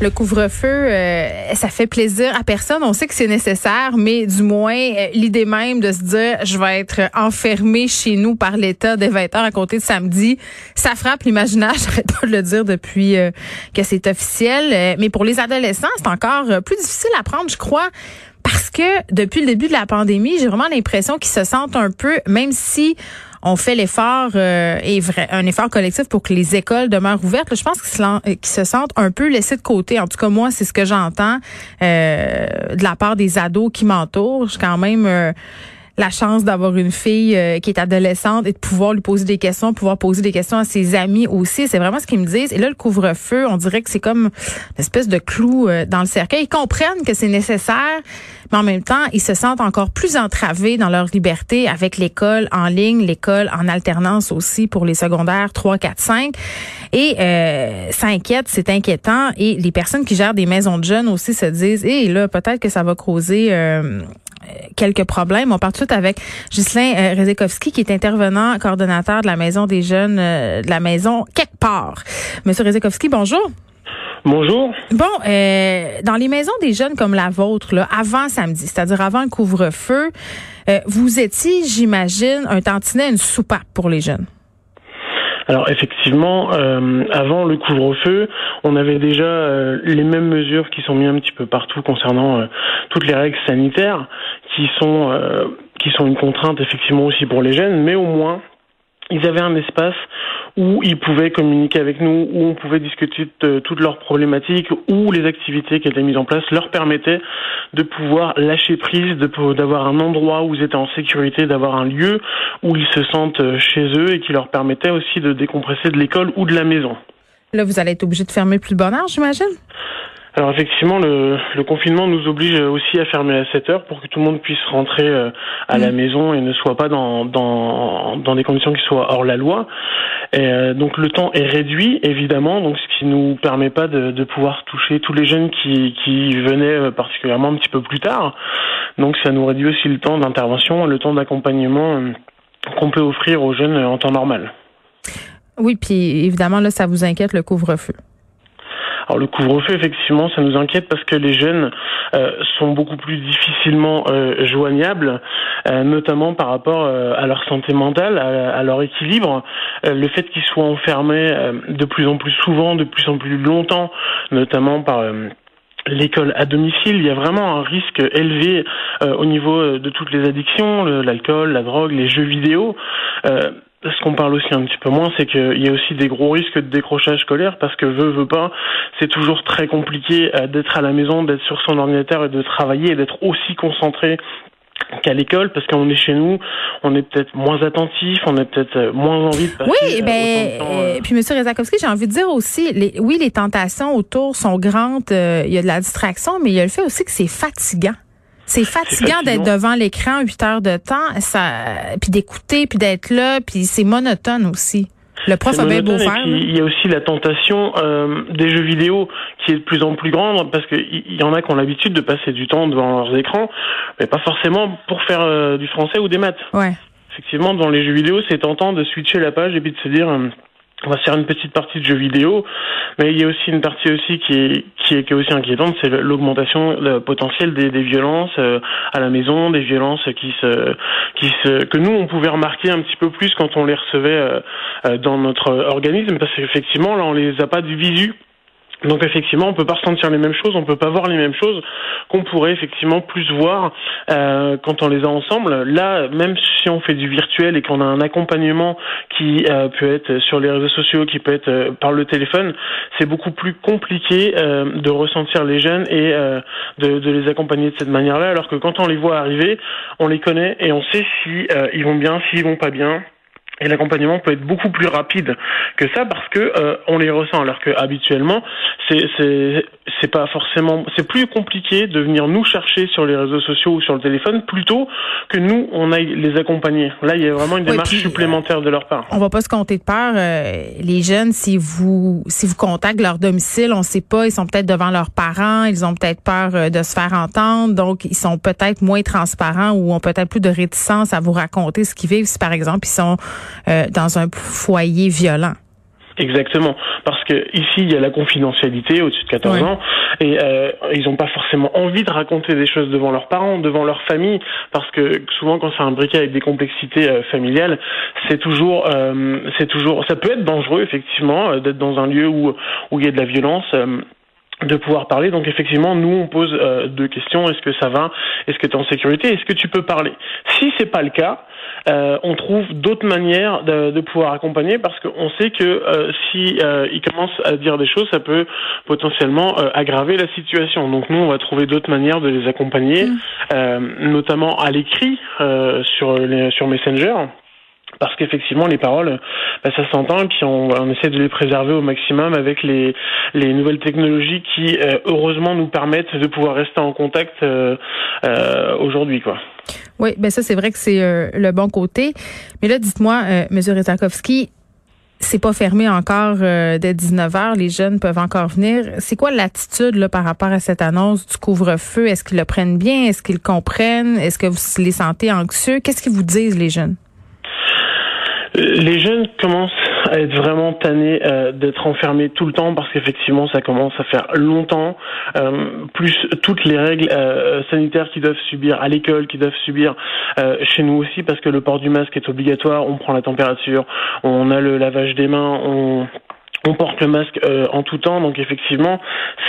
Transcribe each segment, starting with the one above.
Le couvre-feu, euh, ça fait plaisir à personne. On sait que c'est nécessaire, mais du moins, euh, l'idée même de se dire, je vais être enfermé chez nous par l'État dès 20 heures à côté de samedi, ça frappe l'imaginaire. J'arrête pas de le dire depuis euh, que c'est officiel. mais pour les adolescents, c'est encore plus difficile à prendre, je crois. Parce que depuis le début de la pandémie, j'ai vraiment l'impression qu'ils se sentent un peu, même si on fait l'effort euh, vrai, un effort collectif pour que les écoles demeurent ouvertes. je pense qu'ils se, sentent un peu laissés de côté. En tout cas, moi, c'est ce que j'entends euh, de la part des ados qui m'entourent. Je quand même euh, la chance d'avoir une fille euh, qui est adolescente et de pouvoir lui poser des questions, pouvoir poser des questions à ses amis aussi. C'est vraiment ce qu'ils me disent. Et là, le couvre-feu, on dirait que c'est comme une espèce de clou euh, dans le cercueil. Ils comprennent que c'est nécessaire, mais en même temps, ils se sentent encore plus entravés dans leur liberté avec l'école en ligne, l'école en alternance aussi pour les secondaires 3, 4, 5. Et euh, ça inquiète, c'est inquiétant. Et les personnes qui gèrent des maisons de jeunes aussi se disent, et là, peut-être que ça va causer euh, quelques problèmes. On part tout de suite avec Ghislain euh, Rezekowski, qui est intervenant coordonnateur de la Maison des jeunes, euh, de la Maison quelque part. Monsieur Rezekowski, bonjour. Bonjour. Bon, euh, dans les maisons des jeunes comme la vôtre, là, avant samedi, c'est-à-dire avant le couvre-feu, vous étiez, j'imagine, un tantinet, une soupape pour les jeunes. Alors effectivement, euh, avant le couvre-feu, on avait déjà euh, les mêmes mesures qui sont mises un petit peu partout concernant euh, toutes les règles sanitaires, qui sont qui sont une contrainte effectivement aussi pour les jeunes, mais au moins ils avaient un espace où ils pouvaient communiquer avec nous, où on pouvait discuter de toutes leurs problématiques, où les activités qui étaient mises en place leur permettaient de pouvoir lâcher prise, d'avoir un endroit où ils étaient en sécurité, d'avoir un lieu où ils se sentent euh, chez eux et qui leur permettait aussi de décompresser de l'école ou de la maison. Là, vous allez être obligé de fermer plus de bonne heure, j'imagine? Alors effectivement, le, le, confinement nous oblige aussi à fermer à 7 heures pour que tout le monde puisse rentrer euh, à la mm. maison et ne soit pas dans, dans, dans des conditions qui soient hors la loi. Et, euh, donc le temps est réduit, évidemment, donc ce qui nous permet pas de, de pouvoir toucher tous les jeunes qui, qui venaient euh, particulièrement un petit peu plus tard. Donc ça nous réduit aussi le temps d'intervention, le temps d'accompagnement qu'on peut offrir aux jeunes en temps normal. Oui, puis évidemment, là, ça vous inquiète le couvre-feu. Alors le couvre-feu, effectivement, ça nous inquiète parce que les jeunes euh, sont beaucoup plus difficilement euh, joignables, euh, notamment par rapport à leur santé mentale, à, leur équilibre. le fait qu'ils soient enfermés de plus en plus souvent, de plus en plus longtemps, notamment par l'école à domicile, il y a vraiment un risque élevé au niveau de toutes les addictions, l'alcool, la drogue, les jeux vidéo ce qu'on parle aussi un petit peu moins, c'est qu'il y a aussi des gros risques de décrochage scolaire parce que veut, veut pas, c'est toujours très compliqué euh, d'être à la maison, d'être sur son ordinateur et de travailler et d'être aussi concentré qu'à l'école parce qu'on est chez nous, on est peut-être moins attentif, on a peut-être euh, moins envie de passer Oui, euh, ben puis monsieur Rezakowski, j'ai envie de dire aussi les, oui, les tentations autour sont grandes, il y a de la distraction, mais il y a le fait aussi que c'est fatigant. C'est fatigant d'être devant l'écran huit heures de temps, ça, puis d'écouter, puis d'être là, puis c'est monotone aussi. Le prof a bien beau faire. Il y a aussi la tentation euh, des jeux vidéo qui est de plus en plus grande parce qu'il y en a qui ont l'habitude de passer du temps devant leurs écrans, mais pas forcément pour faire euh, du français ou des maths. Ouais. Effectivement, dans les jeux vidéo, c'est tentant de switcher la page et puis de se dire euh, on va faire une petite partie de jeux vidéo, mais il y a aussi une partie aussi qui est qui est, qui est aussi inquiétante, c'est l'augmentation potentielle des, des violences euh, à la maison, des violences qui se qui se que nous on pouvait remarquer un petit peu plus quand on les recevait euh, euh, dans notre organisme, parce qu'effectivement là on les a pas du visu donc effectivement, on peut pas ressentir les mêmes choses, on peut pas voir les mêmes choses qu'on pourrait effectivement plus voir euh, quand on les a ensemble. Là, même si on fait du virtuel et qu'on a un accompagnement qui euh, peut être sur les réseaux sociaux, qui peut être euh, par le téléphone, c'est beaucoup plus compliqué de ressentir les jeunes et de, de, les accompagner de cette manière-là. Alors que quand on les voit arriver, on les connaît et on sait si ils vont bien, s'ils vont pas bien Et l'accompagnement peut être beaucoup plus rapide que ça parce que euh, on les ressent alors que habituellement c'est c'est c'est pas forcément c'est plus compliqué de venir nous chercher sur les réseaux sociaux ou sur le téléphone plutôt que nous on aille les accompagner. Là il y a vraiment une démarche supplémentaire de leur part. On va pas se compter de peur euh, les jeunes si vous si vous contactez leur domicile, on sait pas, ils sont peut-être devant leurs parents, ils ont peut-être peur euh, de se faire entendre, donc ils sont peut-être moins transparents ou ont peut-être plus de réticence à vous raconter ce qu'ils vivent si par exemple ils sont euh, dans un foyer violent. Exactement, parce que ici il y a la confidentialité au-dessus de 14 ans. Et euh, ils n'ont pas forcément envie de raconter des choses devant leurs parents, devant leur famille, parce que souvent quand c'est un briquet avec des complexités euh, familiales, c'est toujours, c'est toujours, ça peut être dangereux effectivement d'être dans un lieu où où il y a de la violence de pouvoir parler. Donc effectivement, nous on pose deux questions est-ce que ça va? Est-ce que tu es en sécurité? Est-ce que tu peux parler? Si c'est pas le cas, euh, on trouve d'autres manières de, de, pouvoir accompagner parce qu'on sait que euh, si euh, ils commencent à dire des choses, ça peut potentiellement euh, aggraver la situation. Donc nous, on va trouver d'autres manières de les accompagner, mmh. notamment à l'écrit sur les, sur Messenger parce qu'effectivement les paroles bah, ça s'entend et puis on, on, essaie de les préserver au maximum avec les, les nouvelles technologies qui euh, heureusement nous permettent de pouvoir rester en contact euh, euh, aujourd'hui quoi. Oui, ben ça c'est vrai que c'est le bon côté. Mais là dites-moi monsieur Rezakowski c'est pas fermé encore dès 19 heures, les jeunes peuvent encore venir. C'est quoi l'attitude là par rapport à cette annonce du couvre-feu? Est-ce qu'ils le prennent bien? Est-ce qu'ils comprennent? Est-ce que vous les sentez anxieux? Qu'est-ce qu'ils vous disent les jeunes? Les jeunes commencent à être vraiment tannés euh, d'être enfermés tout le temps parce qu'effectivement ça commence à faire longtemps, euh, plus toutes les règles euh, sanitaires qu'ils doivent subir à l'école, qu'ils doivent subir euh, chez nous aussi parce que le port du masque est obligatoire, on prend la température, on a le lavage des mains, on on porte le masque en tout temps, donc effectivement,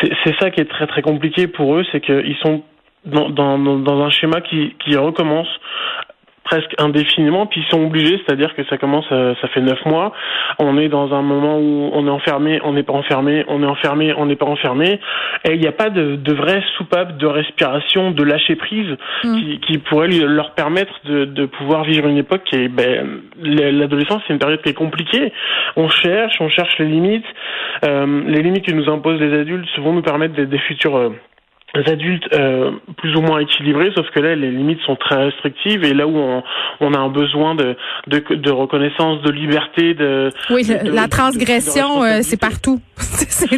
c'est ça qui est très très compliqué pour eux, c'est qu'ils sont dans, dans, dans, un schéma qui, qui recommence presque indéfiniment, puis ils sont obligés, c'est-à-dire que ça commence, euh, ça fait neuf mois, on est dans un moment où on est enfermé, on n'est pas enfermé, on est enfermé, on n'est pas enfermé, et il n'y a pas de, de vraie soupape de respiration, de lâcher prise mm. qui, qui, pourrait leur permettre de, de, pouvoir vivre une époque qui est, ben, l'adolescence, c'est une période qui est compliquée. On cherche, on cherche les limites, euh, les limites que nous imposent les adultes vont nous permettre des, des futurs euh, adultes euh, plus ou moins équilibrés, sauf que là les limites sont très restrictives et là où on, on a un besoin de, de, de, reconnaissance, de liberté, de oui de, la transgression euh, c'est partout. c'est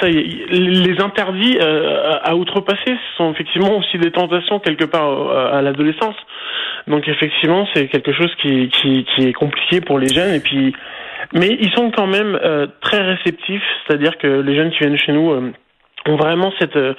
ça. Les interdits euh, à outrepasser sont effectivement aussi des tentations quelque part à l'adolescence. Donc effectivement c'est quelque chose qui, qui, qui est compliqué pour les jeunes et puis mais ils sont quand même très réceptifs, c'est-à-dire que les jeunes qui viennent chez nous ont vraiment cette, euh,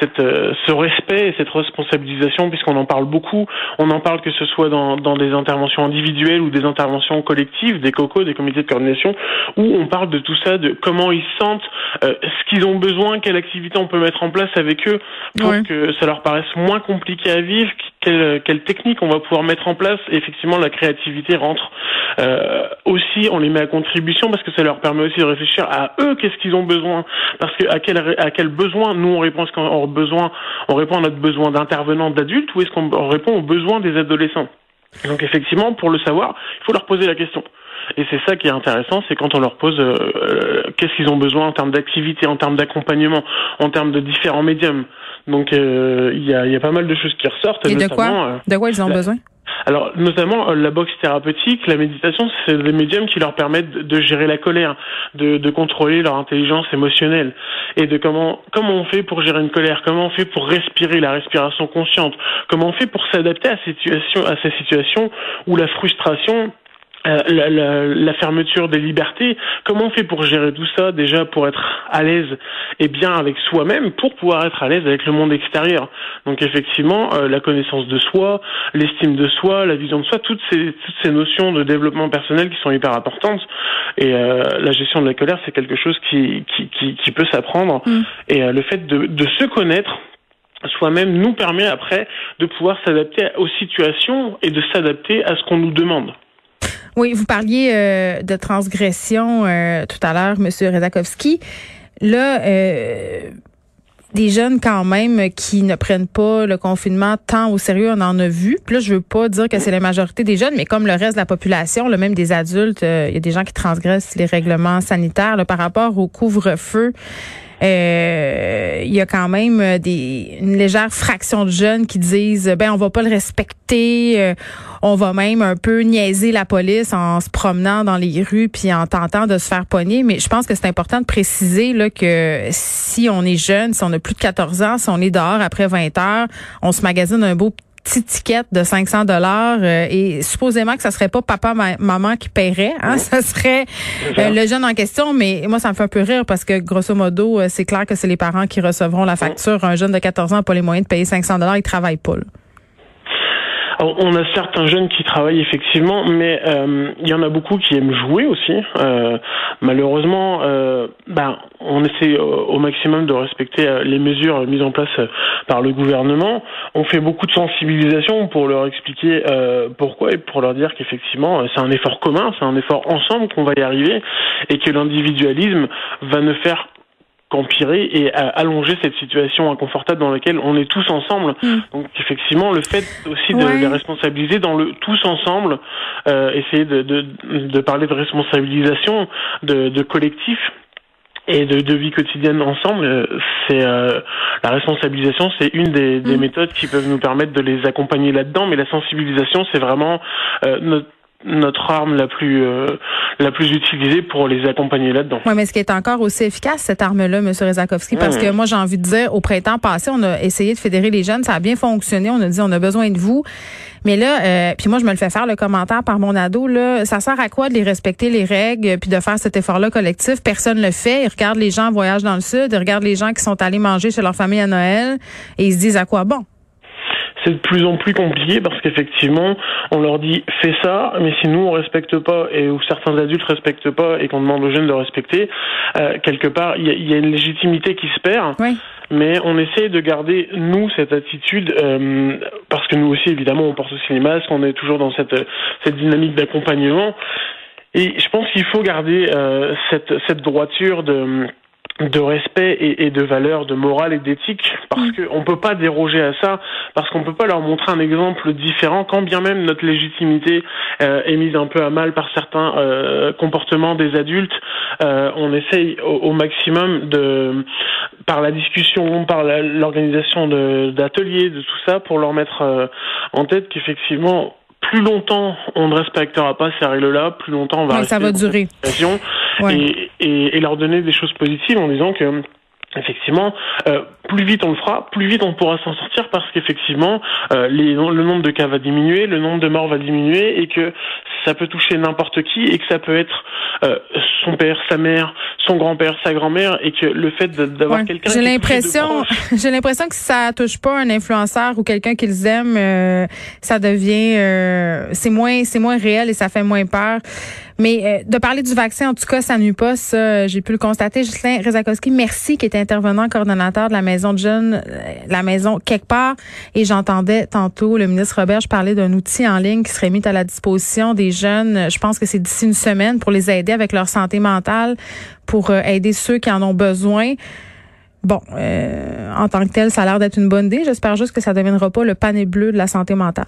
cette, euh, ce respect et cette responsabilisation puisqu'on en parle beaucoup. On en parle que ce soit dans, dans des interventions individuelles ou des interventions collectives, des cocos, des comités de coordination, où on parle de tout ça, de comment ils sentent, euh, ce qu'ils ont besoin, quelle activité on peut mettre en place avec eux pour que ça leur paraisse moins compliqué à vivre, quelle, quelle technique on va pouvoir mettre en place. Et effectivement, la créativité rentre euh, aussi, on les met à contribution parce que ça leur permet aussi de réfléchir à eux, qu'est-ce qu'ils ont besoin, parce que à quel, à quel besoin nous on répond, on répond à notre besoin d'intervenants d'adultes ou est-ce qu'on répond aux besoins des adolescents? Donc effectivement, pour le savoir, il faut leur poser la question. Et c'est ça qui est intéressant, c'est quand on leur pose euh, euh, qu'est-ce qu'ils ont besoin en termes d'activité, en termes d'accompagnement, en termes de différents médiums. Donc euh, il y, a, y, a, pas mal de choses qui ressortent. Et de quoi De quoi ils ont besoin alors, notamment, euh, la boxe thérapeutique, la méditation, c'est des médiums qui leur permettent de, gérer la colère, de, de, contrôler leur intelligence émotionnelle, et de comment comment on fait pour gérer une colère, comment on fait pour respirer la respiration consciente, comment on fait pour s'adapter à, situation, à ces situations où la frustration euh, la, la, la, fermeture des libertés. Comment on fait pour gérer tout ça déjà pour être à l'aise et bien avec soi-même pour pouvoir être à l'aise avec le monde extérieur? Donc effectivement, euh, la connaissance de soi, l'estime de soi, la vision de soi, toutes ces, toutes ces notions de développement personnel qui sont hyper importantes. Et euh, la gestion de la colère, c'est quelque chose qui, qui, qui, qui peut s'apprendre. Mm. Et le fait de, de se connaître, soi-même nous permet après de pouvoir s'adapter aux situations et de s'adapter à ce qu'on nous demande. Oui, vous parliez euh, de transgression euh, tout à l'heure, Monsieur Redakovski. Là, euh, des jeunes quand même qui ne prennent pas le confinement tant au sérieux, on en a vu. Puis là, je veux pas dire que c'est la majorité des jeunes, mais comme le reste de la population, le même des adultes, euh, il y a des gens qui transgressent les règlements sanitaires par rapport au couvre-feu. Euh, il y a quand même euh, des une légère fraction de jeunes qui disent ben on va pas le respecter, euh, on va même un peu niaiser la police en se promenant dans les rues puis en tentant de se faire pogner. Mais je pense que c'est important de préciser là que si on est jeune, si on a plus de 14 ans, si on est dehors après 20 heures, on se magasine un beau petite ticket de 500 dollars euh, et supposément que ça serait pas papa maman qui paierait hein, ça serait euh, le jeune en question. Mais moi ça me fait un peu rire parce que grosso modo euh, c'est clair que c'est les parents qui recevront la facture. Un jeune de 14 ans n'a pas les moyens de payer 500 dollars il travaille pas là on a certains jeunes qui travaillent effectivement, mais euh, il y en a beaucoup qui aiment jouer aussi. Euh, malheureusement, euh, ben, on essaie au maximum de respecter les mesures mises en place par le gouvernement. On fait beaucoup de sensibilisation pour leur expliquer pourquoi et pour leur dire qu'effectivement c'est un effort commun, c'est un effort ensemble qu'on va y arriver et que l'individualisme va ne faire qu'empirer et allonger cette situation inconfortable dans laquelle on est tous ensemble. Mm. Donc effectivement, le fait aussi de les responsabiliser dans le tous ensemble, euh, essayer de, de, de, parler de responsabilisation, de, de collectif et de, de, vie quotidienne ensemble, euh, c'est euh, la responsabilisation, c'est une des, des, mm. méthodes qui peuvent nous permettre de les accompagner là-dedans. Mais la sensibilisation, c'est vraiment euh, notre notre arme la plus euh, la plus utilisée pour les accompagner là-dedans. Oui, mais ce qui est encore aussi efficace cette arme-là, M. Rezakowski, parce que moi j'ai envie de dire, au printemps passé, on a essayé de fédérer les jeunes, ça a bien fonctionné, on a dit on a besoin de vous. Mais là, euh, puis moi je me le fais faire le commentaire par mon ado là, ça sert à quoi de les respecter les règles puis de faire cet effort-là collectif? Personne le fait. Ils regardent les gens voyagent dans le sud, ils regardent les gens qui sont allés manger chez leur famille à Noël et ils se disent à quoi bon? C'est de plus en plus compliqué parce qu'effectivement, on leur dit fais ça, mais si nous on respecte pas et ou certains adultes respectent pas et qu'on demande aux jeunes de respecter, euh, quelque part il y a, une légitimité qui se perd. Mais on essaie de garder nous cette attitude euh, parce que nous aussi évidemment on porte aussi les masques, on est toujours dans cette cette dynamique d'accompagnement. Et je pense qu'il faut garder euh, cette cette droiture de de respect et, de valeurs de morale et d'éthique parce mm. qu'on ne peut pas déroger à ça parce qu'on ne peut pas leur montrer un exemple différent quand bien même notre légitimité euh, est mise un peu à mal par certains euh, comportements des adultes euh, on essaye au, maximum de par la discussion par l'organisation d'ateliers de, tout ça pour leur mettre en tête qu'effectivement plus longtemps on ne respectera pas ces règles-là, plus longtemps on va ça va durer. Et, et, et, leur donner des choses positives en disant que effectivement, euh, plus vite on le fera, plus vite on pourra s'en sortir parce qu'effectivement, euh, le nombre de cas va diminuer, le nombre de morts va diminuer et que ça peut toucher n'importe qui et que ça peut être euh, son père, sa mère, son grand-père, sa grand-mère et que le fait d'avoir quelqu'un j'ai l'impression j'ai l'impression que si ça touche pas un influenceur ou quelqu'un qu'ils aiment euh, ça devient euh, c'est moins c'est moins réel et ça fait moins peur mais de parler du vaccin en tout cas ça nuit pas ça j'ai pu le constater Justin Rezakowski merci qui était intervenant coordonnateur de la maison de jeunes la maison quelque part et j'entendais tantôt le ministre Robert je parlais d'un outil en ligne qui serait mis à la disposition des jeunes je pense que c'est d'ici une semaine pour les aider avec leur santé mentale pour euh, aider ceux qui en ont besoin. Bon, euh, en tant que tel, ça a l'air d'être une bonne idée. J'espère juste que ça ne deviendra pas le panier bleu de la santé mentale.